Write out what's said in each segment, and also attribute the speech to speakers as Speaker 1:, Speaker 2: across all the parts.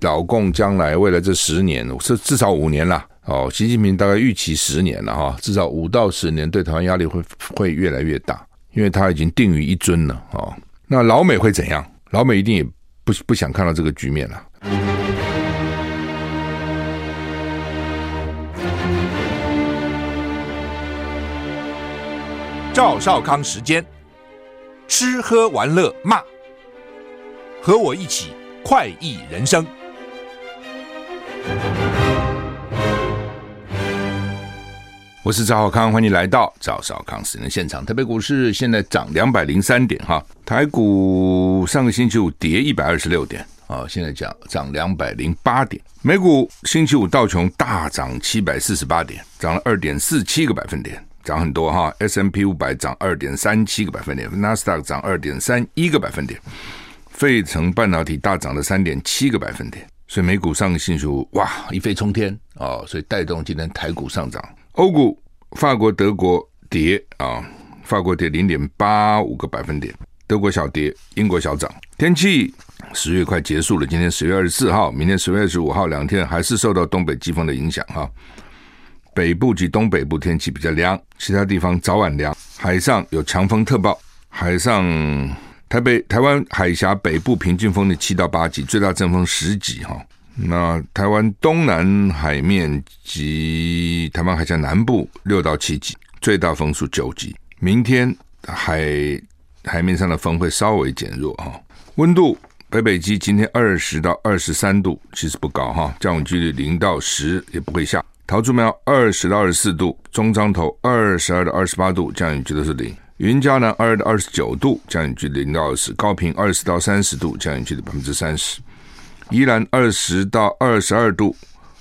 Speaker 1: 老共将来未来这十年，是至少五年了哦。习近平大概预期十年了哈，至少五到十年，对台湾压力会会越来越大，因为他已经定于一尊了哦。那老美会怎样？老美一定也不不想看到这个局面了。
Speaker 2: 赵少康时间，吃喝玩乐骂，和我一起快意人生。
Speaker 1: 我是赵少康，欢迎来到赵少康时间的现场。台北股市现在涨两百零三点哈，台股上个星期五跌一百二十六点啊，现在讲涨两百零八点。美股星期五道琼大涨七百四十八点，涨了二点四七个百分点，涨很多哈。S M P 五百涨二点三七个百分点，纳斯达克涨二点三一个百分点，费城半导体大涨了三点七个百分点。所以美股上个星期五哇一飞冲天啊，所以带动今天台股上涨。欧股，法国、德国跌啊，法国跌零点八五个百分点，德国小跌，英国小涨。天气，十月快结束了，今天十月二十四号，明天十月二十五号，两天还是受到东北季风的影响哈。北部及东北部天气比较凉，其他地方早晚凉。海上有强风特报，海上台北、台湾海峡北部平均风力七到八级，最大阵风十级哈。那台湾东南海面及台湾海峡南部六到七级，最大风速九级。明天海海面上的风会稍微减弱哈。温度北北基今天二十到二十三度，其实不高哈。降雨几率零到十，也不会下。桃竹苗二十到二十四度，中彰投二十二到二十八度，降雨几率是零。云嘉南二到二十九度，降雨几率零到二十。高屏二十到三十度，降雨几率百分之三十。宜兰二十到二十二度，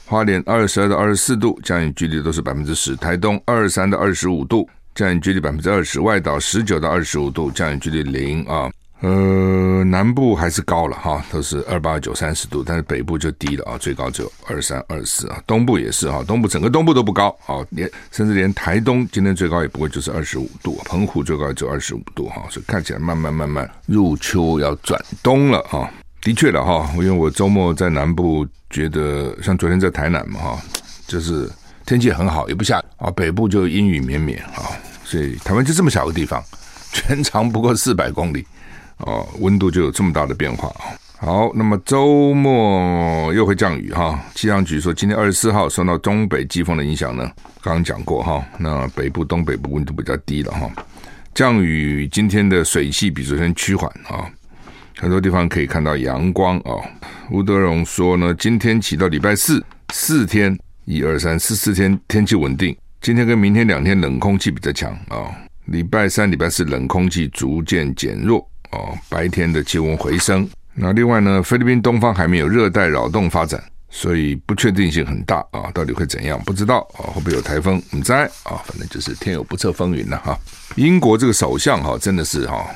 Speaker 1: 花莲二十二到二十四度，降雨几率都是百分之十。台东二十三到二十五度，降雨几率百分之二十。外岛十九到二十五度，降雨几率零啊。呃，南部还是高了哈，都是二八九三十度，但是北部就低了啊，最高只有二三二四啊。东部也是哈，东部整个东部都不高啊，连甚至连台东今天最高也不过就是二十五度，澎湖最高也就二十五度哈，所以看起来慢慢慢慢入秋要转冬了哈。的确了哈，因为我周末在南部，觉得像昨天在台南嘛哈，就是天气很好，也不下啊。北部就阴雨绵绵啊，所以台湾就这么小个地方，全长不过四百公里哦，温度就有这么大的变化啊。好，那么周末又会降雨哈。气象局说，今天二十四号受到东北季风的影响呢，刚刚讲过哈，那北部、东北部温度比较低了哈，降雨今天的水汽比昨天趋缓啊。很多地方可以看到阳光啊。吴德荣说呢，今天起到礼拜四四天，一二三四四天天气稳定。今天跟明天两天冷空气比较强啊。礼拜三、礼拜四冷空气逐渐减弱哦，白天的气温回升。那另外呢，菲律宾东方还没有热带扰动发展，所以不确定性很大啊。到底会怎样？不知道啊，会不会有台风？唔知啊，反正就是天有不测风云了哈。英国这个首相哈，真的是哈，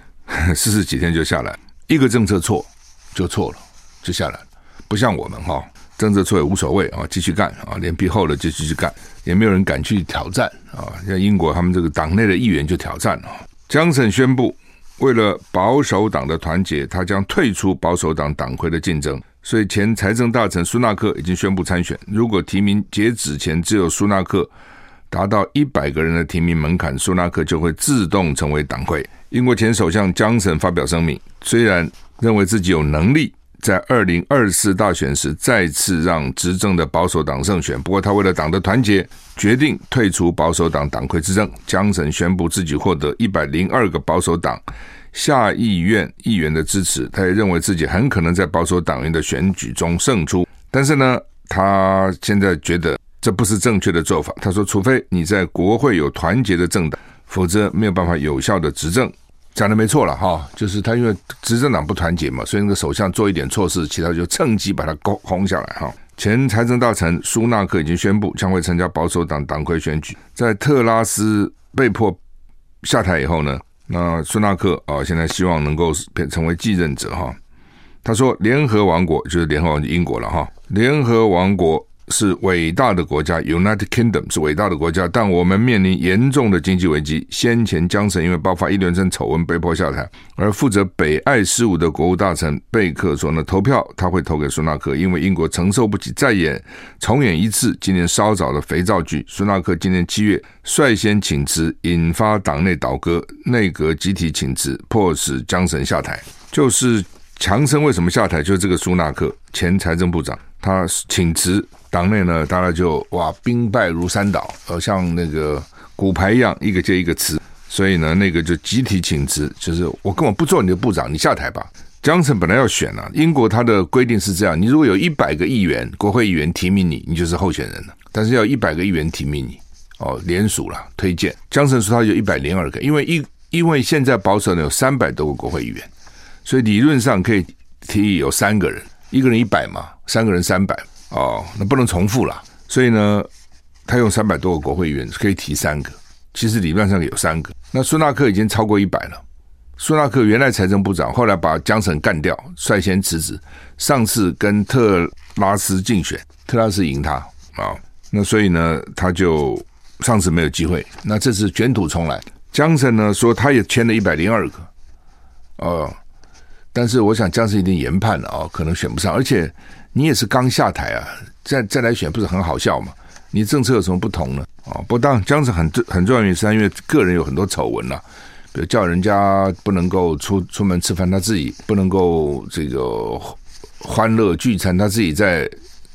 Speaker 1: 四十几天就下来。一个政策错就错了，就下来，不像我们哈，政策错也无所谓啊，继续干啊，脸皮厚了就继续干，也没有人敢去挑战啊。像英国他们这个党内的议员就挑战了。江省宣布，为了保守党的团结，他将退出保守党党魁的竞争。所以前财政大臣苏纳克已经宣布参选。如果提名截止前只有苏纳克达到一百个人的提名门槛，苏纳克就会自动成为党魁。英国前首相江森发表声明，虽然认为自己有能力在二零二四大选时再次让执政的保守党胜选，不过他为了党的团结，决定退出保守党党魁之争。江省宣布自己获得一百零二个保守党下议院议员的支持，他也认为自己很可能在保守党员的选举中胜出。但是呢，他现在觉得这不是正确的做法。他说，除非你在国会有团结的政党，否则没有办法有效的执政。讲的没错了哈，就是他因为执政党不团结嘛，所以那个首相做一点错事，其他就趁机把他轰轰下来哈。前财政大臣苏纳克已经宣布将会参加保守党党魁选举，在特拉斯被迫下台以后呢，那苏纳克啊现在希望能够变成为继任者哈。他说联合王国就是联合王国英国了哈，联合王国是伟大的国家，United Kingdom 是伟大的国家，但我们面临严重的经济危机。先前江森因为爆发一连串丑闻被迫下台，而负责北爱事务的国务大臣贝克说呢，投票他会投给苏纳克，因为英国承受不起再演重演一次今年稍早的肥皂剧。苏纳克今年七月率先请辞，引发党内倒戈，内阁集体请辞，迫使江森下台。就是强生为什么下台？就是这个苏纳克前财政部长。他请辞，党内呢，大家就哇，兵败如山倒，呃，像那个骨牌一样，一个接一个辞，所以呢，那个就集体请辞，就是我根本不做你的部长，你下台吧。江森本来要选啊，英国他的规定是这样，你如果有一百个议员，国会议员提名你，你就是候选人了，但是要一百个议员提名你，哦，联署了推荐。江森说他有一百零二个，因为一因为现在保守呢有三百多个国会议员，所以理论上可以提议有三个人。一个人一百嘛，三个人三百哦，那不能重复了。所以呢，他用三百多个国会议员可以提三个，其实理论上有三个。那苏纳克已经超过一百了。苏纳克原来财政部长，后来把江省干掉，率先辞职。上次跟特拉斯竞选，特拉斯赢他啊、那所以呢，他就上次没有机会。那这次卷土重来，江森呢说他也签了一百零二个，哦。但是我想江森一定研判了啊，可能选不上，而且你也是刚下台啊，再再来选不是很好笑吗？你政策有什么不同呢？啊，不当然江森很很重要原因是因为个人有很多丑闻了，比如叫人家不能够出出门吃饭，他自己不能够这个欢乐聚餐，他自己在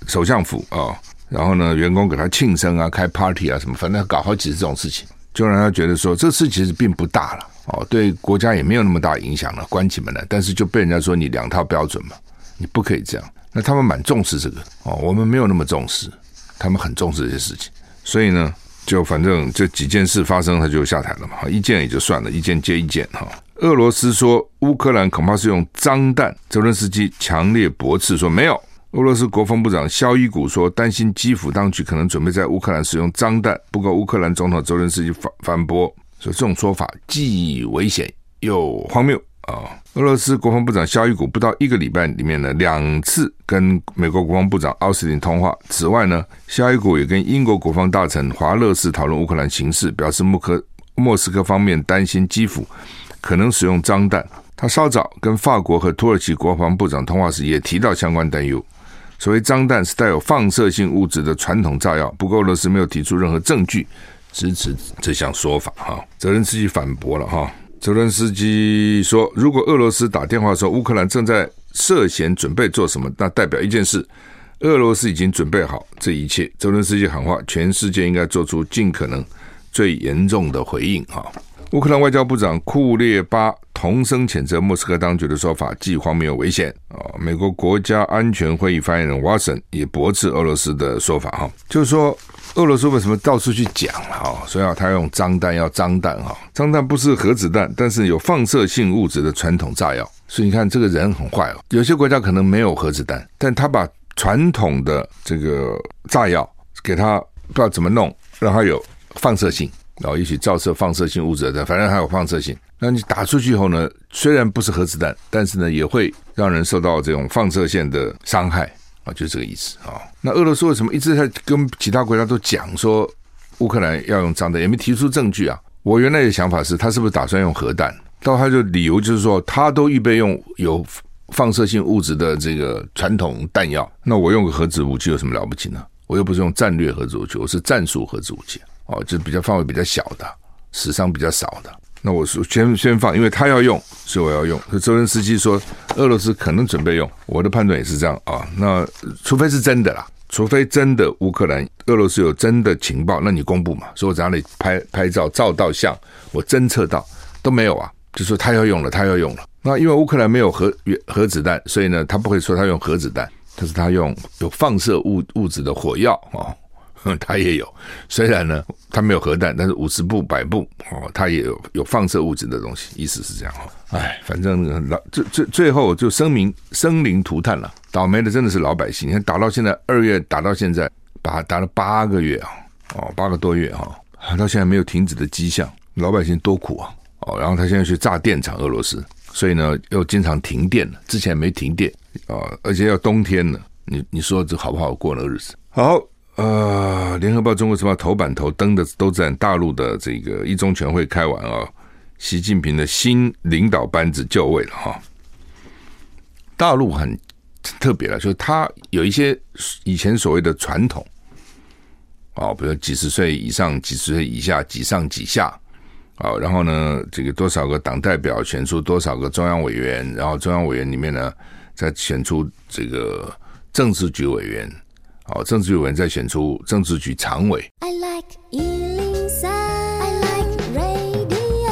Speaker 1: 首相府啊，然后呢，员工给他庆生啊，开 party 啊什么，反正搞好几次这种事情，就让他觉得说这事其实并不大了。哦，对国家也没有那么大影响了，关起门来，但是就被人家说你两套标准嘛，你不可以这样。那他们蛮重视这个哦，我们没有那么重视，他们很重视这些事情，所以呢，就反正这几件事发生，他就下台了嘛。一件也就算了，一件接一件哈。俄罗斯说乌克兰恐怕是用脏弹，泽伦斯基强烈驳斥说没有。俄罗斯国防部长肖伊古说担心基辅当局可能准备在乌克兰使用脏弹，不过乌克兰总统泽伦斯基反反驳。所以这种说法既危险又荒谬啊！俄罗斯国防部长肖伊古不到一个礼拜里面呢，两次跟美国国防部长奥斯汀通话。此外呢，肖伊古也跟英国国防大臣华勒斯讨论乌克兰形势，表示莫克莫斯科方面担心基辅可能使用脏弹。他稍早跟法国和土耳其国防部长通话时，也提到相关担忧。所谓脏弹是带有放射性物质的传统炸药，不过俄罗斯没有提出任何证据。支持这项说法哈，泽伦斯基反驳了哈。泽伦斯基说，如果俄罗斯打电话说乌克兰正在涉嫌准备做什么，那代表一件事：俄罗斯已经准备好这一切。泽伦斯基喊话，全世界应该做出尽可能最严重的回应哈。乌克兰外交部长库列巴同声谴责莫斯科当局的说法既荒谬又危险啊。美国国家安全会议发言人瓦森也驳斥俄罗斯的说法哈，就是说。俄罗斯为什么到处去讲哈？所以啊，他用脏弹，要脏弹哈。脏弹不是核子弹，但是有放射性物质的传统炸药。所以你看，这个人很坏哦。有些国家可能没有核子弹，但他把传统的这个炸药给他不知道怎么弄，让它有放射性，然后一起照射放射性物质的，反正还有放射性。那你打出去以后呢，虽然不是核子弹，但是呢，也会让人受到这种放射线的伤害。就这个意思啊。那俄罗斯为什么一直在跟其他国家都讲说乌克兰要用脏弹，也没提出证据啊？我原来的想法是他是不是打算用核弹？到他就理由就是说，他都预备用有放射性物质的这个传统弹药，那我用个核子武器有什么了不起呢？我又不是用战略核子武器，我是战术核子武器哦，就比较范围比较小的，死伤比较少的。那我说先先放，因为他要用，所以我要用。所以泽连斯基说俄罗斯可能准备用，我的判断也是这样啊。那除非是真的啦，除非真的乌克兰俄罗斯有真的情报，那你公布嘛？所以我在哪里拍拍照照到相，我侦测到都没有啊，就说他要用了，他要用了。那因为乌克兰没有核核子弹，所以呢，他不会说他用核子弹，但是他用有放射物物质的火药啊。他也有，虽然呢，他没有核弹，但是五十步百步哦，他也有有放射物质的东西，意思是这样哈。哎，反正老最最最后就声明生灵涂炭了，倒霉的真的是老百姓。你看打到现在二月打到现在，打打了八个月啊，哦八个多月哈，到现在没有停止的迹象，老百姓多苦啊哦。然后他现在去炸电厂，俄罗斯，所以呢又经常停电了，之前没停电啊，而且要冬天了，你你说这好不好过那个日子？好。呃，联合报、中国时报头版头登的都在大陆的这个一中全会开完啊，习近平的新领导班子就位了哈。大陆很特别了，就是他有一些以前所谓的传统，哦，比如几十岁以上、几十岁以下、几上几下，啊，然后呢，这个多少个党代表选出多少个中央委员，然后中央委员里面呢，再选出这个政治局委员。好，政治局委员再选出政治局常委。I like 103, I like radio。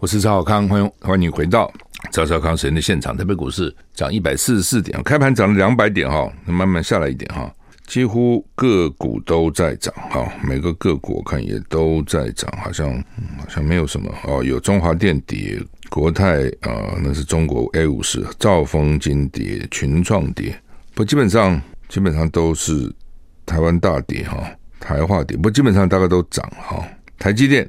Speaker 1: 我是赵少康，欢迎欢迎回到赵少康时间的现场。台北股市涨一百四十四点，开盘涨了两百点哈，慢慢下来一点哈，几乎个股都在涨哈，每个个股我看也都在涨，好像好像没有什么哦，有中华电跌，国泰啊，那是中国 A 五十，兆丰金跌，群创跌，不基本上。基本上都是台湾大跌哈，台化跌，不基本上大概都涨哈。台积电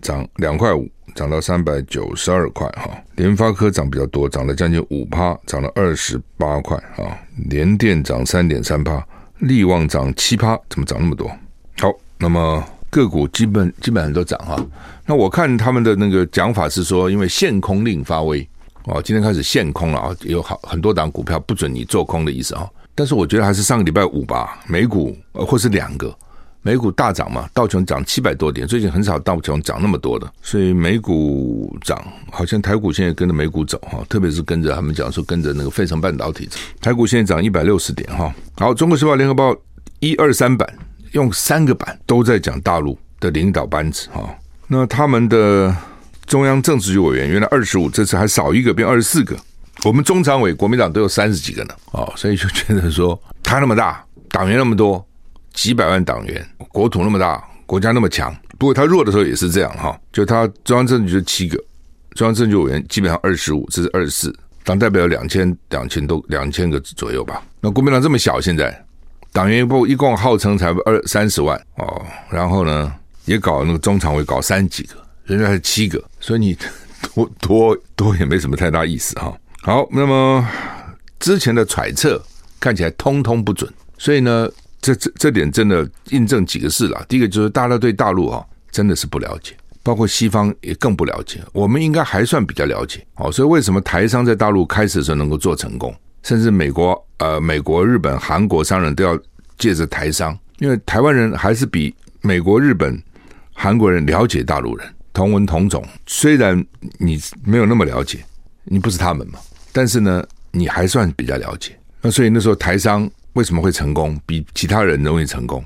Speaker 1: 涨两块五，涨到三百九十二块哈。联发科涨比较多，涨了将近五趴，涨了二十八块啊。联电涨三点三趴，力旺涨七趴，怎么涨那么多？好，那么个股基本基本上都涨哈。那我看他们的那个讲法是说，因为限空令发威哦，今天开始限空了啊，有好很多档股票不准你做空的意思啊。但是我觉得还是上个礼拜五吧，美股呃或是两个美股大涨嘛，道琼涨七百多点，最近很少道琼涨那么多的，所以美股涨，好像台股现在跟着美股走哈，特别是跟着他们讲说跟着那个费城半导体走，台股现在涨一百六十点哈。好，中国时报、联合报一二三版用三个版都在讲大陆的领导班子哈，那他们的中央政治局委员原来二十五，这次还少一个，变二十四个。我们中常委国民党都有三十几个呢，哦，所以就觉得说，他那么大，党员那么多，几百万党员，国土那么大，国家那么强。不过他弱的时候也是这样哈，就他中央政治局七个，中央政治局委员基本上二十五，这是二十四，党代表两千两千多两千个左右吧。那国民党这么小，现在党员不一共号称才二三十万哦，然后呢也搞那个中常委搞三几个，人家还是七个，所以你 多多多也没什么太大意思哈。好，那么之前的揣测看起来通通不准，所以呢，这这这点真的印证几个事了。第一个就是大家对大陆啊真的是不了解，包括西方也更不了解。我们应该还算比较了解。好，所以为什么台商在大陆开始的时候能够做成功，甚至美国、呃美国、日本、韩国商人都要借着台商，因为台湾人还是比美国、日本、韩国人了解大陆人，同文同种。虽然你没有那么了解，你不是他们嘛。但是呢，你还算比较了解，那所以那时候台商为什么会成功，比其他人容易成功？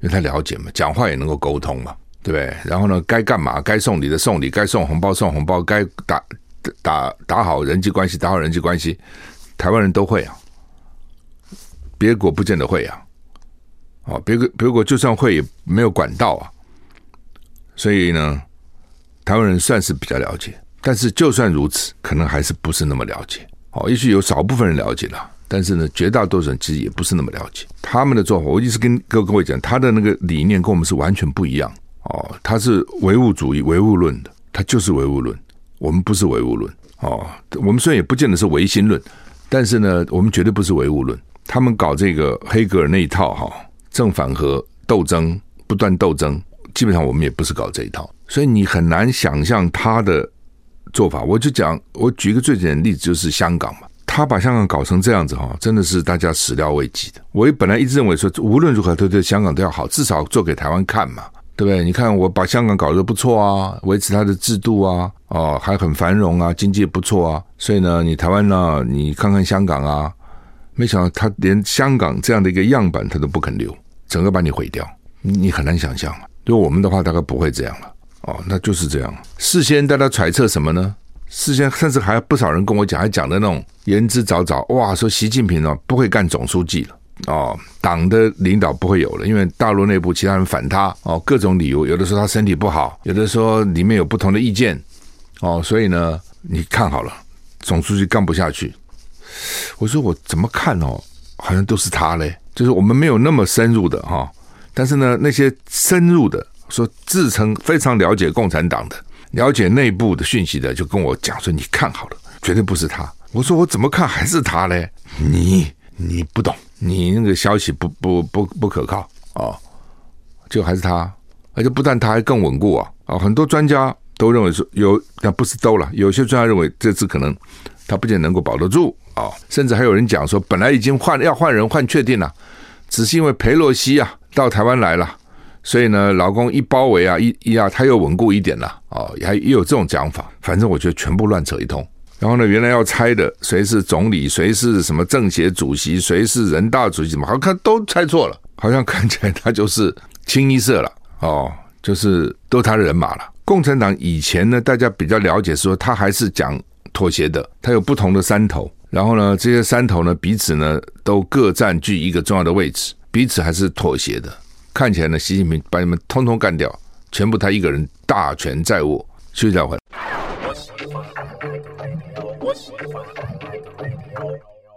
Speaker 1: 因为他了解嘛，讲话也能够沟通嘛，对不对？然后呢，该干嘛？该送礼的送礼，该送红包送红包，该打打打好人际关系，打好人际关系，台湾人都会啊，别国不见得会啊，哦，别国别国就算会也没有管道啊，所以呢，台湾人算是比较了解。但是就算如此，可能还是不是那么了解。哦，也许有少部分人了解了，但是呢，绝大多数人其实也不是那么了解他们的做法。我一直跟各各位讲，他的那个理念跟我们是完全不一样。哦，他是唯物主义、唯物论的，他就是唯物论。我们不是唯物论。哦，我们虽然也不见得是唯心论，但是呢，我们绝对不是唯物论。他们搞这个黑格尔那一套，哈，正反合斗争，不断斗争，基本上我们也不是搞这一套。所以你很难想象他的。做法，我就讲，我举一个最简单的例子，就是香港嘛。他把香港搞成这样子哈，真的是大家始料未及的。我也本来一直认为说，无论如何都对香港都要好，至少做给台湾看嘛，对不对？你看我把香港搞得不错啊，维持它的制度啊，哦，还很繁荣啊，经济也不错啊。所以呢，你台湾呢，你看看香港啊，没想到他连香港这样的一个样板他都不肯留，整个把你毁掉，你很难想象。就我们的话，大概不会这样了。哦，那就是这样。事先大家揣测什么呢？事先甚至还有不少人跟我讲，还讲的那种言之凿凿。哇，说习近平哦不会干总书记了，哦，党的领导不会有了，因为大陆内部其他人反他，哦，各种理由，有的说他身体不好，有的说里面有不同的意见，哦，所以呢，你看好了，总书记干不下去。我说我怎么看哦，好像都是他嘞，就是我们没有那么深入的哈，但是呢，那些深入的。说自称非常了解共产党的、了解内部的讯息的，就跟我讲说：“你看好了，绝对不是他。”我说：“我怎么看还是他嘞？”你你不懂，你那个消息不不不不可靠哦，就还是他，而且不但他还更稳固啊啊！很多专家都认为说有，但不是都了，有些专家认为这次可能他不仅能够保得住啊、甚至还有人讲说，本来已经换要换人换确定了，只是因为裴洛西啊到台湾来了，所以呢，老公一包围啊一一啊，他又稳固一点了啊，哦、还也有这种讲法，反正我觉得全部乱扯一通。然后呢，原来要猜的谁是总理，谁是什么政协主席，谁是人大主席，怎么好像看都猜错了，好像看起来他就是清一色了哦，就是都他的人马了。共产党以前呢，大家比较了解说他还是讲妥协的，他有不同的山头，然后呢，这些山头呢彼此呢都各占据一个重要的位置，彼此还是妥协的。看起来呢，习近平把你们通通干掉，全部他一个人大权在握，休息一会。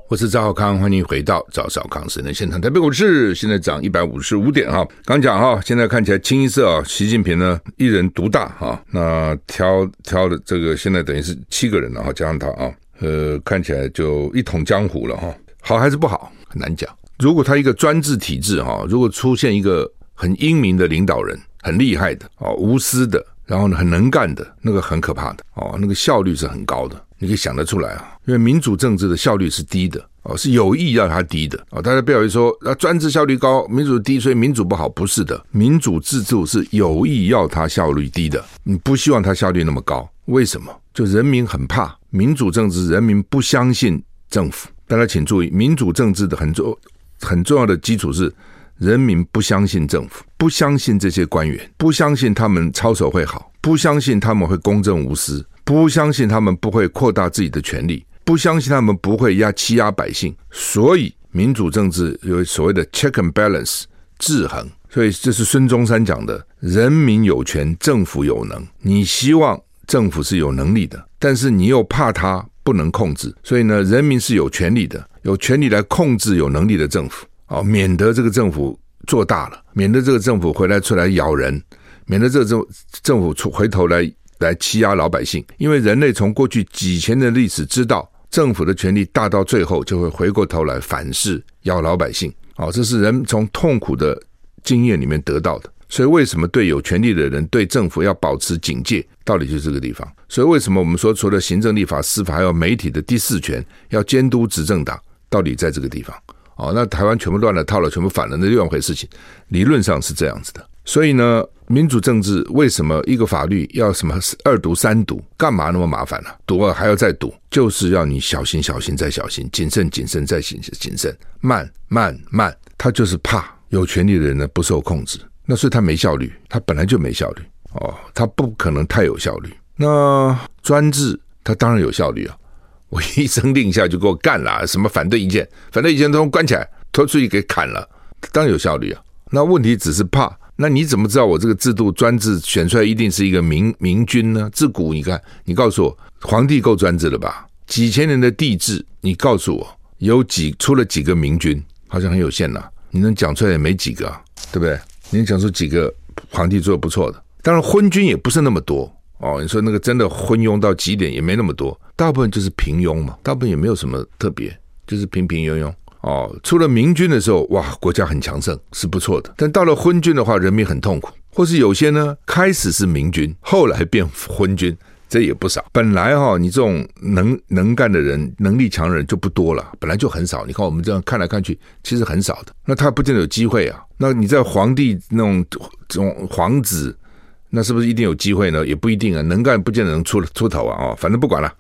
Speaker 1: 我是赵少康，欢迎回到赵少康时的现场。台北股市现在涨一百五十五点哈，刚讲哈，现在看起来清一色啊，习近平呢一人独大哈，那挑挑的这个现在等于是七个人了哈，加上他啊，呃，看起来就一统江湖了哈，好还是不好很难讲。如果他一个专制体制哈，如果出现一个很英明的领导人，很厉害的哦，无私的，然后呢很能干的，那个很可怕的哦，那个效率是很高的。你可以想得出来啊，因为民主政治的效率是低的哦，是有意要它低的哦。大家不要以为说啊，专制效率高，民主低，所以民主不好，不是的。民主制度是有意要它效率低的，你不希望它效率那么高。为什么？就人民很怕民主政治，人民不相信政府。大家请注意，民主政治的很重很重要的基础是人民不相信政府，不相信这些官员，不相信他们操守会好，不相信他们会公正无私。不相信他们不会扩大自己的权力，不相信他们不会压欺压百姓，所以民主政治有所谓的 check and balance 制衡。所以这是孙中山讲的：人民有权，政府有能。你希望政府是有能力的，但是你又怕他不能控制，所以呢，人民是有权利的，有权利来控制有能力的政府啊，免得这个政府做大了，免得这个政府回来出来咬人，免得这个政政府出回头来。来欺压老百姓，因为人类从过去几千年的历史知道，政府的权力大到最后就会回过头来反噬咬老百姓。哦，这是人从痛苦的经验里面得到的。所以，为什么对有权力的人对政府要保持警戒？道理就是这个地方。所以，为什么我们说除了行政、立法、司法，还有媒体的第四权要监督执政党？道理在这个地方。哦，那台湾全部乱了套了，全部反了，那另外一回事情。理论上是这样子的。所以呢，民主政治为什么一个法律要什么二读三读？干嘛那么麻烦呢、读了还要再读，就是要你小心、小心再小心，谨慎、谨慎再谨谨慎，慢、慢、慢。他就是怕有权力的人呢不受控制，那所以他没效率，他本来就没效率哦，他不可能太有效率。那专制他当然有效率啊，我一声令下就给我干了，什么反对意见，反对意见都关起来，拖出去给砍了，当然有效率啊。那问题只是怕。那你怎么知道我这个制度专制选出来一定是一个明明君呢？自古你看，你告诉我，皇帝够专制了吧？几千年的帝制，你告诉我有几出了几个明君？好像很有限呐、你能讲出来也没几个、啊，对不对？你能讲出几个皇帝做的不错的？当然昏君也不是那么多哦。你说那个真的昏庸到极点也没那么多，大部分就是平庸嘛，大部分也没有什么特别，就是平平庸庸。哦，出了明君的时候，哇，国家很强盛，是不错的。但到了昏君的话，人民很痛苦。或是有些呢，开始是明君，后来变昏君，这也不少。本来哈、哦，你这种能能干的人、能力强的人就不多了，本来就很少。你看我们这样看来看去，其实很少的。那他不见得有机会啊。那你在皇帝那种这种皇子，那是不是一定有机会呢？也不一定啊。能干不见得能出出头啊。哦，反正不管了，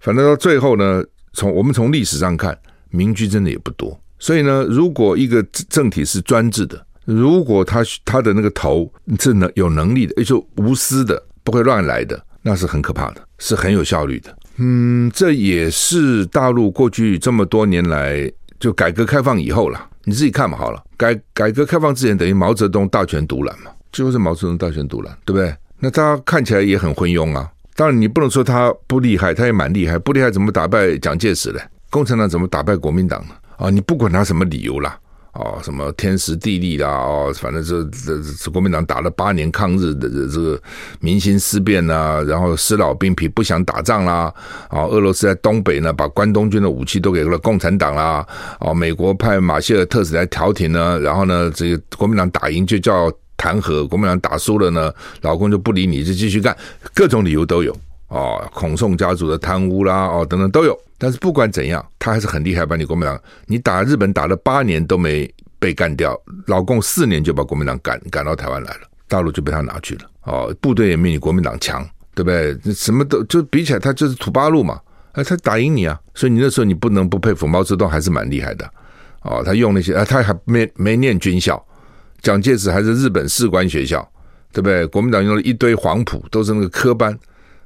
Speaker 1: 反正到最后呢，从我们从历史上看。民居真的也不多，所以呢，如果一个政体是专制的，如果他他的那个头是能有能力的，也就无私的，不会乱来的，那是很可怕的，是很有效率的。嗯，这也是大陆过去这么多年来就改革开放以后了，你自己看嘛，好了，改改革开放之前等于毛泽东大权独揽嘛，就是毛泽东大权独揽，对不对？那他看起来也很昏庸啊。当然你不能说他不厉害，他也蛮厉害，不厉害怎么打败蒋介石嘞？共产党怎么打败国民党呢？啊，你不管他什么理由啦，哦，什么天时地利啦，哦，反正这这这国民党打了八年抗日的这这个民心思变呐，然后死老兵疲不想打仗啦，哦，俄罗斯在东北呢，把关东军的武器都给了共产党啦，哦，美国派马歇尔特使来调停呢，然后呢，这个国民党打赢就叫弹劾，国民党打输了呢，老公就不理你，就继续干，各种理由都有，哦，孔宋家族的贪污啦，哦，等等都有。但是不管怎样，他还是很厉害，把你国民党，你打日本打了八年都没被干掉，老共四年就把国民党赶赶到台湾来了，大陆就被他拿去了。哦，部队也没你国民党强，对不对？什么都就比起来，他就是土八路嘛。哎，他打赢你啊，所以你那时候你不能不佩服毛泽东，还是蛮厉害的。哦，他用那些啊，他还没没念军校，蒋介石还是日本士官学校，对不对？国民党用了一堆黄埔，都是那个科班。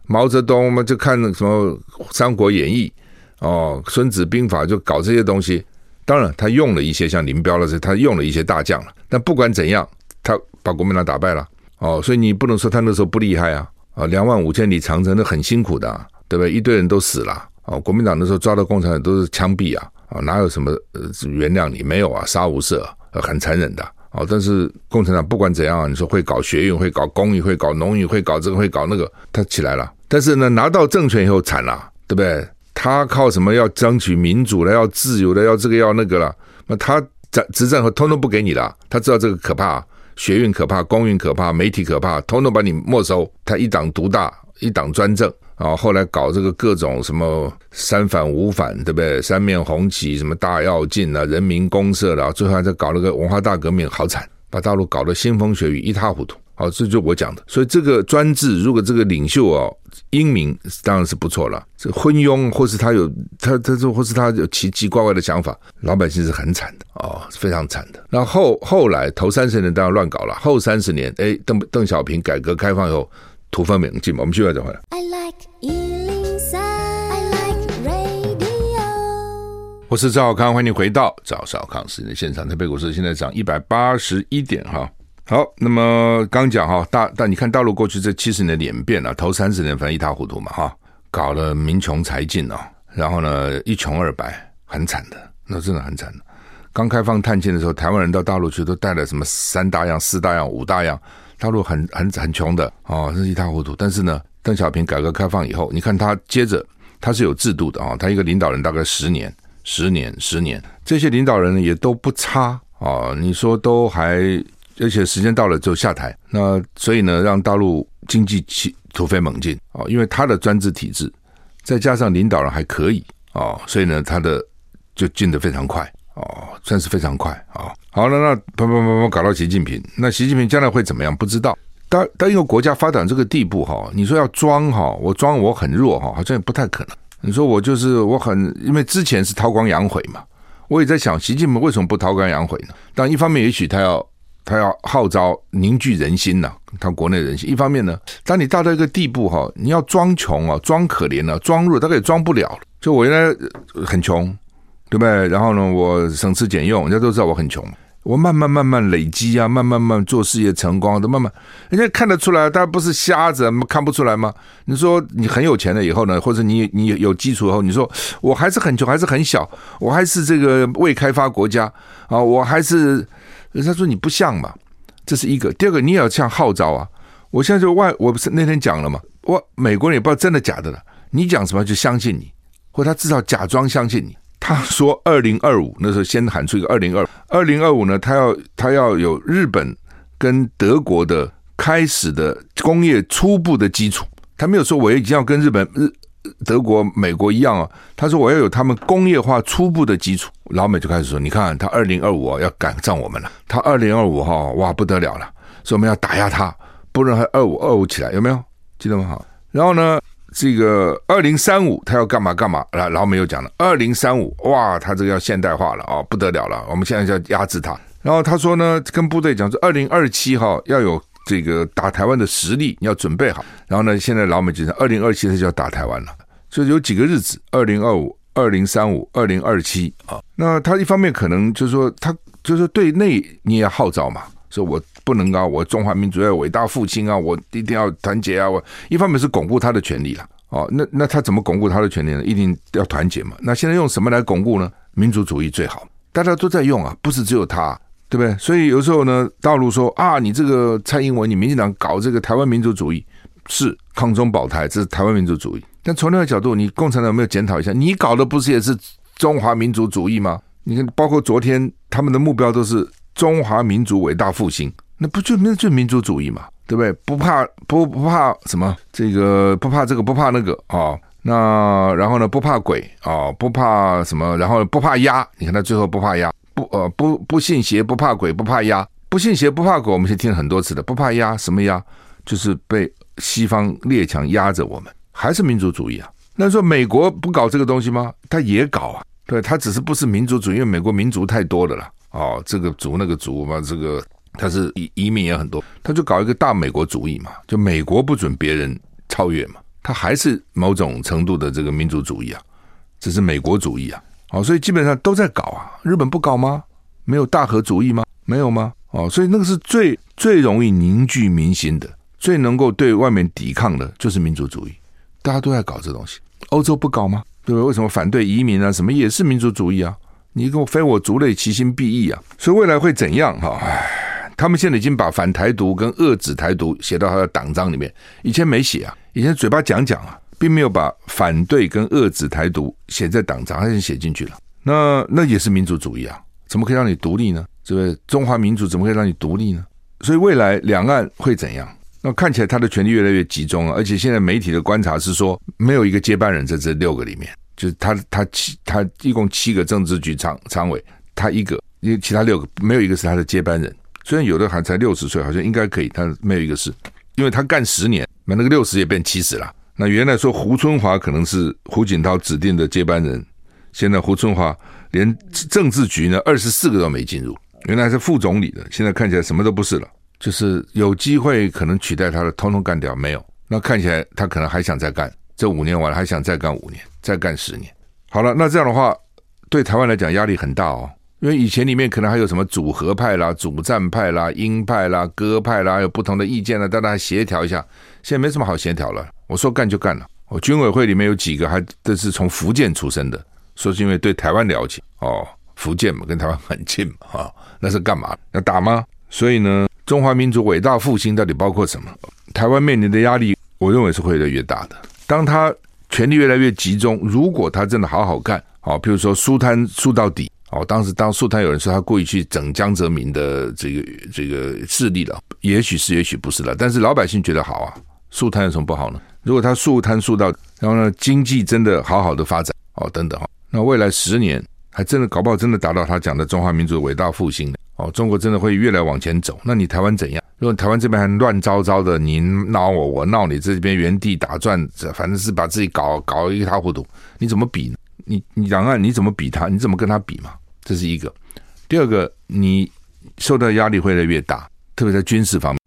Speaker 1: 毛泽东嘛，就看什么《三国演义》。哦，《孙子兵法》就搞这些东西，当然他用了一些像林彪了，他用了一些大将了。但不管怎样，他把国民党打败了。哦，所以你不能说他那时候不厉害啊！啊，两万五千里长征那很辛苦的，对不对？一堆人都死了。哦，国民党那时候抓到共产党都是枪毙啊！啊，哪有什么呃原谅你？没有啊，杀无赦，很残忍的。哦，但是共产党不管怎样，你说会搞学运，会搞工运，会搞农运，会搞这个，会搞那个，他起来了。但是呢，拿到政权以后惨了，对不对？他靠什么要争取民主了，要自由的，要这个要那个了？那他执执政后通通不给你了。他知道这个可怕，学运可怕，公运可怕，媒体可怕，通通把你没收。他一党独大，一党专政啊！后来搞这个各种什么三反五反，对不对？三面红旗，什么大跃进啊，人民公社了，最后还在搞那个文化大革命，好惨，把大陆搞得腥风血雨，一塌糊涂。好，这就我讲的。所以这个专制，如果这个领袖哦英明，当然是不错了。这昏庸，或是他有他他说，或是他有奇奇怪怪的想法，老百姓是很惨的哦，非常惨的。那后后来头三十年当然乱搞了，后三十年，哎，邓邓小平改革开放以后，土法炼钢嘛。我们继续再回来。I like 103, I like radio。我是赵小康，欢迎回到赵少康时间现场。台北股市现在涨一百八十一点哈。好，那么刚讲哈，大但你看大陆过去这七十年的演变啊，头三十年反正一塌糊涂嘛哈，搞了民穷财尽哦，然后呢一穷二白，很惨的，那真的很惨的。刚开放探亲的时候，台湾人到大陆去都带了什么三大样、四大样、五大样，大陆很很很穷的哦，是一塌糊涂。但是呢，邓小平改革开放以后，你看他接着他是有制度的啊，他一个领导人大概十年、十年、十年，这些领导人也都不差啊，你说都还。而且时间到了就下台，那所以呢，让大陆经济起突飞猛进哦，因为他的专制体制，再加上领导人还可以哦，所以呢，他的就进得非常快哦，算是非常快啊、哦。好了，那砰砰砰砰搞到习近平，那习近平将来会怎么样？不知道。当当一个国家发展这个地步哈，你说要装哈，我装我很弱哈，好像也不太可能。你说我就是我很，因为之前是韬光养晦嘛，我也在想，习近平为什么不韬光养晦呢？但一方面，也许他要。他要号召凝聚人心呐，他国内人心。一方面呢，当你到一个地步哈，你要装穷啊，装可怜啊，装弱，大概也装不了。就我原来很穷，对不对？然后呢，我省吃俭用，人家都知道我很穷。我慢慢慢慢累积啊，慢慢慢做事业成功，都慢慢，人家看得出来，大家不是瞎子，看不出来吗？你说你很有钱了以后呢，或者你你有基础以后，你说我还是很穷，还是很小，我还是这个未开发国家啊，我还是。人家说你不像嘛，这是一个。第二个，你也要像号召啊！我现在就外，我不是那天讲了嘛，我美国人也不知道真的假的了。你讲什么就相信你，或他至少假装相信你。他说二零二五那时候先喊出一个二零二五，二零二五呢，他要他要有日本跟德国的开始的工业初步的基础。他没有说我已经要跟日本日。德国、美国一样啊，他说我要有他们工业化初步的基础。老美就开始说，你看他二零二五要赶上我们了，他二零二五哈哇不得了了，所以我们要打压他，不能还二五二五起来，有没有？记得吗？好，然后呢，这个二零三五他要干嘛干嘛？来，老美又讲了，二零三五哇，他这个要现代化了啊，不得了了，我们现在就要压制他。然后他说呢，跟部队讲说，二零二七哈要有。这个打台湾的实力你要准备好，然后呢，现在老美就讲二零二七他就要打台湾了，所以有几个日子：二零二五、二零三五、二零二七啊。那他一方面可能就是说，他就是对内你也要号召嘛，说我不能啊，我中华民族要伟大复兴啊，我一定要团结啊。我一方面是巩固他的权利了，哦，那那他怎么巩固他的权利呢？一定要团结嘛。那现在用什么来巩固呢？民族主义最好，大家都在用啊，不是只有他，对不对？所以有时候呢，大陆说啊，你这个蔡英文，你民进党搞这个台湾民族主义，是抗中保台，这是台湾民族主义。但从另外一个角度，你共产党有没有检讨一下，你搞的不是也是中华民族主义吗？你看，包括昨天他们的目标都是中华民族伟大复兴，那不就那就民族主义嘛，对不对？不怕不不怕什么这个不怕这个不怕那个啊。那然后呢？不怕鬼啊、不怕什么？然后不怕鸭。你看他最后不怕鸭，不呃不不信邪，不怕鬼，不怕鸭，不信邪不怕鬼。我们先听很多次的，不怕鸭什么鸭？就是被西方列强压着我们，还是民族主义啊？那说美国不搞这个东西吗？他也搞啊，对，他只是不是民族主义，因为美国民族太多了啦。哦，这个族那个族嘛，这个他是移移民也很多，他就搞一个大美国主义嘛，就美国不准别人超越嘛。他还是某种程度的这个民族主义啊，只是美国主义啊，哦，所以基本上都在搞啊。日本不搞吗？没有大和主义吗？没有吗？哦，所以那个是最最容易凝聚民心的，最能够对外面抵抗的，就是民族主义。大家都在搞这东西，欧洲不搞吗？对不对？为什么反对移民啊？什么也是民族主义啊？你跟我非我族类，其心必异啊！所以未来会怎样？哈，他们现在已经把反台独跟遏止台独写到他的党章里面，以前没写啊。以前嘴巴讲讲啊，并没有把反对跟遏制台独写在党章，他已经写进去了。那那也是民族主义啊，怎么可以让你独立呢？这个中华民族怎么可以让你独立呢？所以未来两岸会怎样？那看起来他的权力越来越集中了，而且现在媒体的观察是说，没有一个接班人在这六个里面，就是他他七他一共七个政治局常常委，他一个，因为其他六个没有一个是他的接班人。虽然有的还才六十岁，好像应该可以，但没有一个是，因为他干十年。那那个六十也变七十了。那原来说胡春华可能是胡锦涛指定的接班人，现在胡春华连政治局呢二十四个都没进入，原来是副总理的，现在看起来什么都不是了。就是有机会可能取代他的，通通干掉没有？那看起来他可能还想再干，这五年完了还想再干五年，再干十年。好了，那这样的话对台湾来讲压力很大哦。因为以前里面可能还有什么主和派啦、主战派啦、鹰派啦、鸽派啦，有不同的意见呢，大家协调一下。现在没什么好协调了，我说干就干了。我军委会里面有几个还都是从福建出身的，说是因为对台湾了解哦，福建嘛跟台湾很近嘛，啊，那是干嘛？要打吗？所以呢，中华民族伟大复兴到底包括什么？台湾面临的压力，我认为是会越来越大的。当他权力越来越集中，如果他真的好好干，哦，譬如说输摊输到底。哦，当时当肃贪有人说他故意去整江泽民的这个这个势力了，也许是，也许不是了。但是老百姓觉得好啊，肃贪有什么不好呢？如果他肃贪肃到，然后呢，经济真的好好的发展，哦，等等哈，那未来十年还真的搞不好真的达到他讲的中华民族伟大复兴哦，中国真的会越来往前走。那你台湾怎样？如果台湾这边还乱糟糟的，你闹我，我闹你，这边原地打转，反正是把自己搞搞一塌糊涂，你怎么比呢？你你两岸你怎么比他？你怎么跟他比嘛？这是一个，第二个，你受到压力会越来越大，特别在军事方面。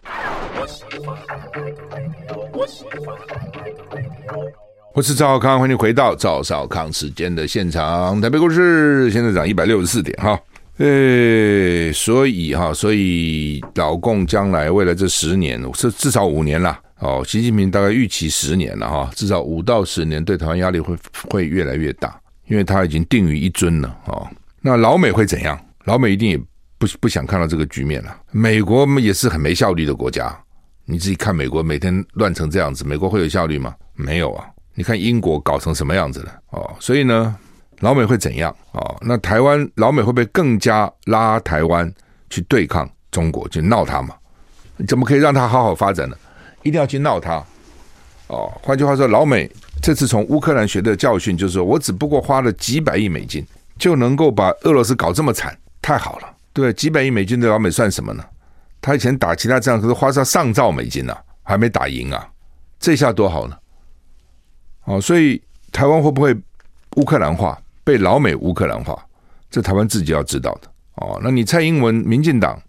Speaker 1: 我是赵少康，欢迎回到赵少康时间的现场。台北股市现在涨一百六十四点，哈，诶，所以哈，所以老共将来未来这十年是至少五年了，哦，习近平大概预期十年了哈，至少五到十年对台湾压力会会越来越大，因为他已经定于一尊了，哦。那老美会怎样？老美一定也不不想看到这个局面了。美国也是很没效率的国家，你自己看美国每天乱成这样子，美国会有效率吗？没有啊！你看英国搞成什么样子了？哦，所以呢，老美会怎样？哦，那台湾老美会不会更加拉台湾去对抗中国，去闹他嘛？怎么可以让他好好发展呢？一定要去闹他？哦，换句话说，老美这次从乌克兰学的教训就是说，我只不过花了几百亿美金。就能够把俄罗斯搞这么惨，太好了，对，几百亿美金对老美算什么呢？他以前打其他仗可是花上上兆美金呢、还没打赢啊，这下多好呢！哦，所以台湾会不会乌克兰化，被老美乌克兰化？这台湾自己要知道的哦。那你蔡英文民进党，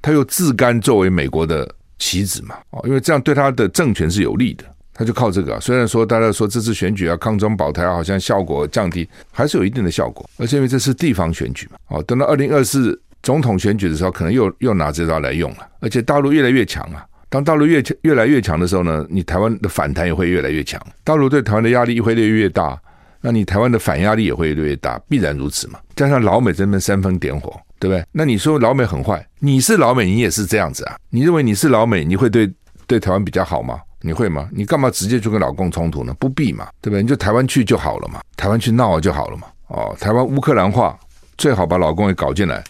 Speaker 1: 他又自甘作为美国的棋子嘛？哦，因为这样对他的政权是有利的。他就靠这个啊，虽然说大家说这次选举啊，抗中保台啊，好像效果降低，还是有一定的效果。而且因为这是地方选举嘛，哦，等到二零二四总统选举的时候，可能又又拿这招来用了。而且大陆越来越强啊，当大陆越越来越强的时候呢，你台湾的反弹也会越来越强。大陆对台湾的压力会越来越大，那你台湾的反压力也会越来越大，必然如此嘛。加上老美这边煽风点火，对不对？那你说老美很坏，你是老美，你也是这样子啊？你认为你是老美，你会对对台湾比较好吗？你会吗？你干嘛直接就跟老共冲突呢？不必嘛，对不对？你就台湾去就好了嘛，台湾去闹就好了嘛。哦，台湾乌克兰化，最好把老共也搞进来。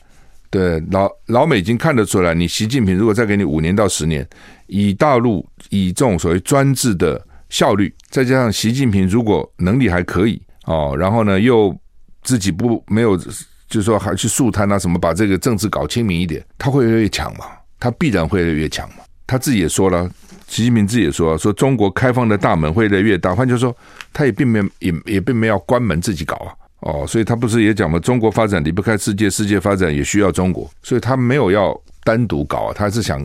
Speaker 1: 对，老老美已经看得出来，你习近平如果再给你五年到十年，以大陆以这种所谓专制的效率，再加上习近平如果能力还可以哦，然后呢又自己不没有，就是说还去树摊啊什么，把这个政治搞清明一点，他会越来越强嘛？他必然会越来越强嘛？他自己也说了，习近平自己也说说中国开放的大门会越来越大，换句话说，他也并没有也也并没有关门自己搞啊。哦，所以他不是也讲吗？中国发展离不开世界，世界发展也需要中国，所以他没有要单独搞啊，他是想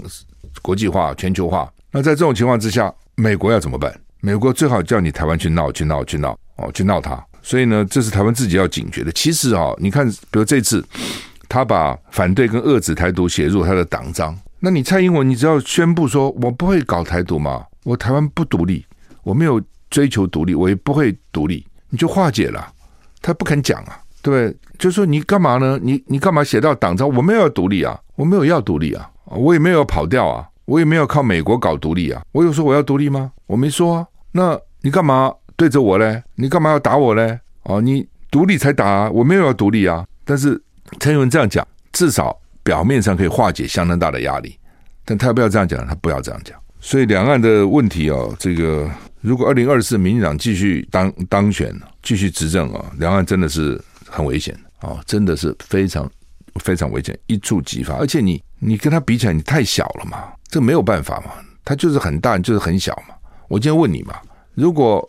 Speaker 1: 国际化、全球化。那在这种情况之下，美国要怎么办？美国最好叫你台湾去闹、去闹、去闹哦，去闹他。所以呢，这是台湾自己要警觉的。其实啊、哦，你看，比如这次他把反对跟遏制台独写入他的党章，那你蔡英文，你只要宣布说我不会搞台独嘛，我台湾不独立，我没有追求独立，我也不会独立，你就化解了。他不肯讲啊，对不对？就说你干嘛呢？你你干嘛写到党章？我没有要独立啊，我没有要独立啊，我也没有跑掉啊，我也没有靠美国搞独立啊。我有说我要独立吗？我没说啊。那你干嘛对着我嘞？你干嘛要打我嘞？哦，你独立才打啊，我没有要独立啊。但是蔡英文这样讲，至少表面上可以化解相当大的压力。但他不要这样讲，他不要这样讲。所以两岸的问题哦，这个。如果二零二四民进党继续当当选，继续执政啊，两岸真的是很危险啊，真的是非常非常危险，一触即发。而且你你跟他比起来，你太小了嘛，这没有办法嘛，他就是很大，就是很小嘛。我今天问你嘛，如果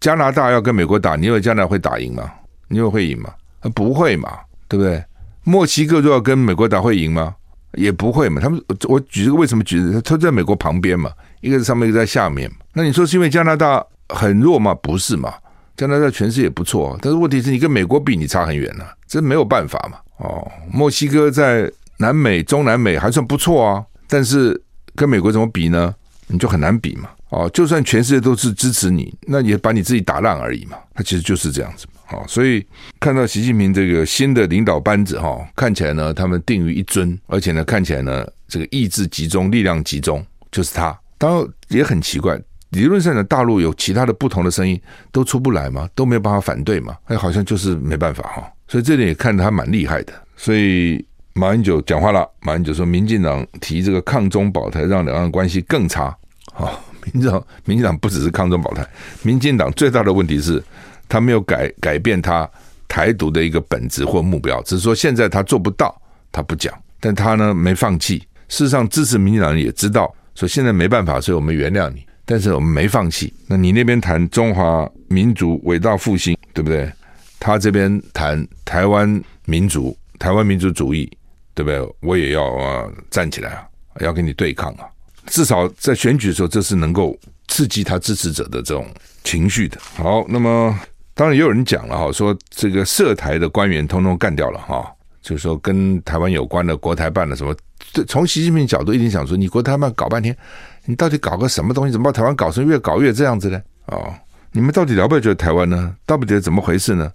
Speaker 1: 加拿大要跟美国打，你以为加拿大会打赢吗？你以为会赢吗？不会嘛，对不对？墨西哥如果要跟美国打，会赢吗？也不会嘛。他们我举这个为什么举？他在美国旁边嘛。一个是上面，一个在下面。那你说是因为加拿大很弱吗？不是嘛？加拿大权势也不错，但是问题是你跟美国比，你差很远了，这没有办法嘛。哦，墨西哥在南美、中南美还算不错啊，但是跟美国怎么比呢？你就很难比嘛。哦，就算全世界都是支持你，那也把你自己打烂而已嘛。他其实就是这样子嘛。哦，所以看到习近平这个新的领导班子哈、看起来呢，他们定于一尊，而且呢，看起来呢，这个意志集中、力量集中，就是他。当然也很奇怪，理论上呢，大陆有其他的不同的声音都出不来吗？都没有办法反对吗？哎，好像就是没办法哈。所以这点也看得他蛮厉害的。所以马英九讲话了，马英九说，民进党提这个抗中保台，让两岸关系更差。好，民进党，民进党不只是抗中保台，民进党最大的问题是，他没有改改变他台独的一个本质或目标，只是说现在他做不到，他不讲，但他呢没放弃。事实上，支持民进党人也知道。说现在没办法，所以我们原谅你，但是我们没放弃。那你那边谈中华民族伟大复兴，对不对？他这边谈台湾民族、台湾民族主义，对不对？我也要啊站起来啊，要跟你对抗啊！至少在选举的时候，这是能够刺激他支持者的这种情绪的。好，那么当然也有人讲了哈，说这个涉台的官员通通干掉了哈，就是说跟台湾有关的国台办的什么。对，从习近平角度一定想说，你国台办搞半天，你到底搞个什么东西？怎么把台湾搞成越搞越这样子呢？哦，你们到底了不了解台湾呢？到底怎么回事呢？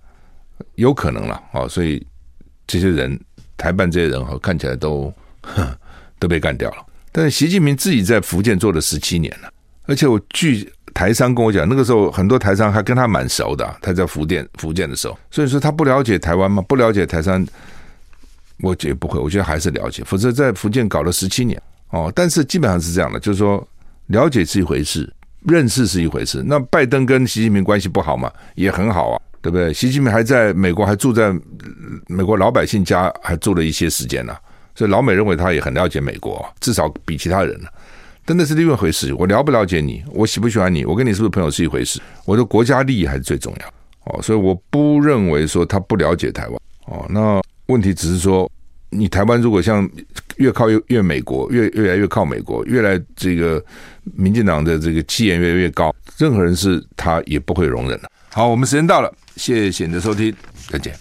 Speaker 1: 有可能了哦，所以这些人台办这些人哈，看起来都都被干掉了。但是习近平自己在福建做了十七年了，而且我据台商跟我讲，那个时候很多台商还跟他蛮熟的，他在福建福建的时候，所以说他不了解台湾吗？不了解台商。我觉得不会，我觉得还是了解，否则在福建搞了十七年哦。但是基本上是这样的，就是说了解是一回事，认识是一回事。那拜登跟习近平关系不好嘛，也很好啊，对不对？习近平还在美国，还住在美国老百姓家，还住了一些时间呢、所以老美认为他也很了解美国，至少比其他人。但那是另外一回事。我了不了解你，我喜不喜欢你，我跟你是不是朋友是一回事。我的国家利益还是最重要哦。所以我不认为说他不了解台湾哦。那。问题只是说，你台湾如果像越靠越越美国，越越来越靠美国，越来这个民进党的这个气焰越来越高，任何人是他也不会容忍的。好，我们时间到了，谢谢你的收听，再见。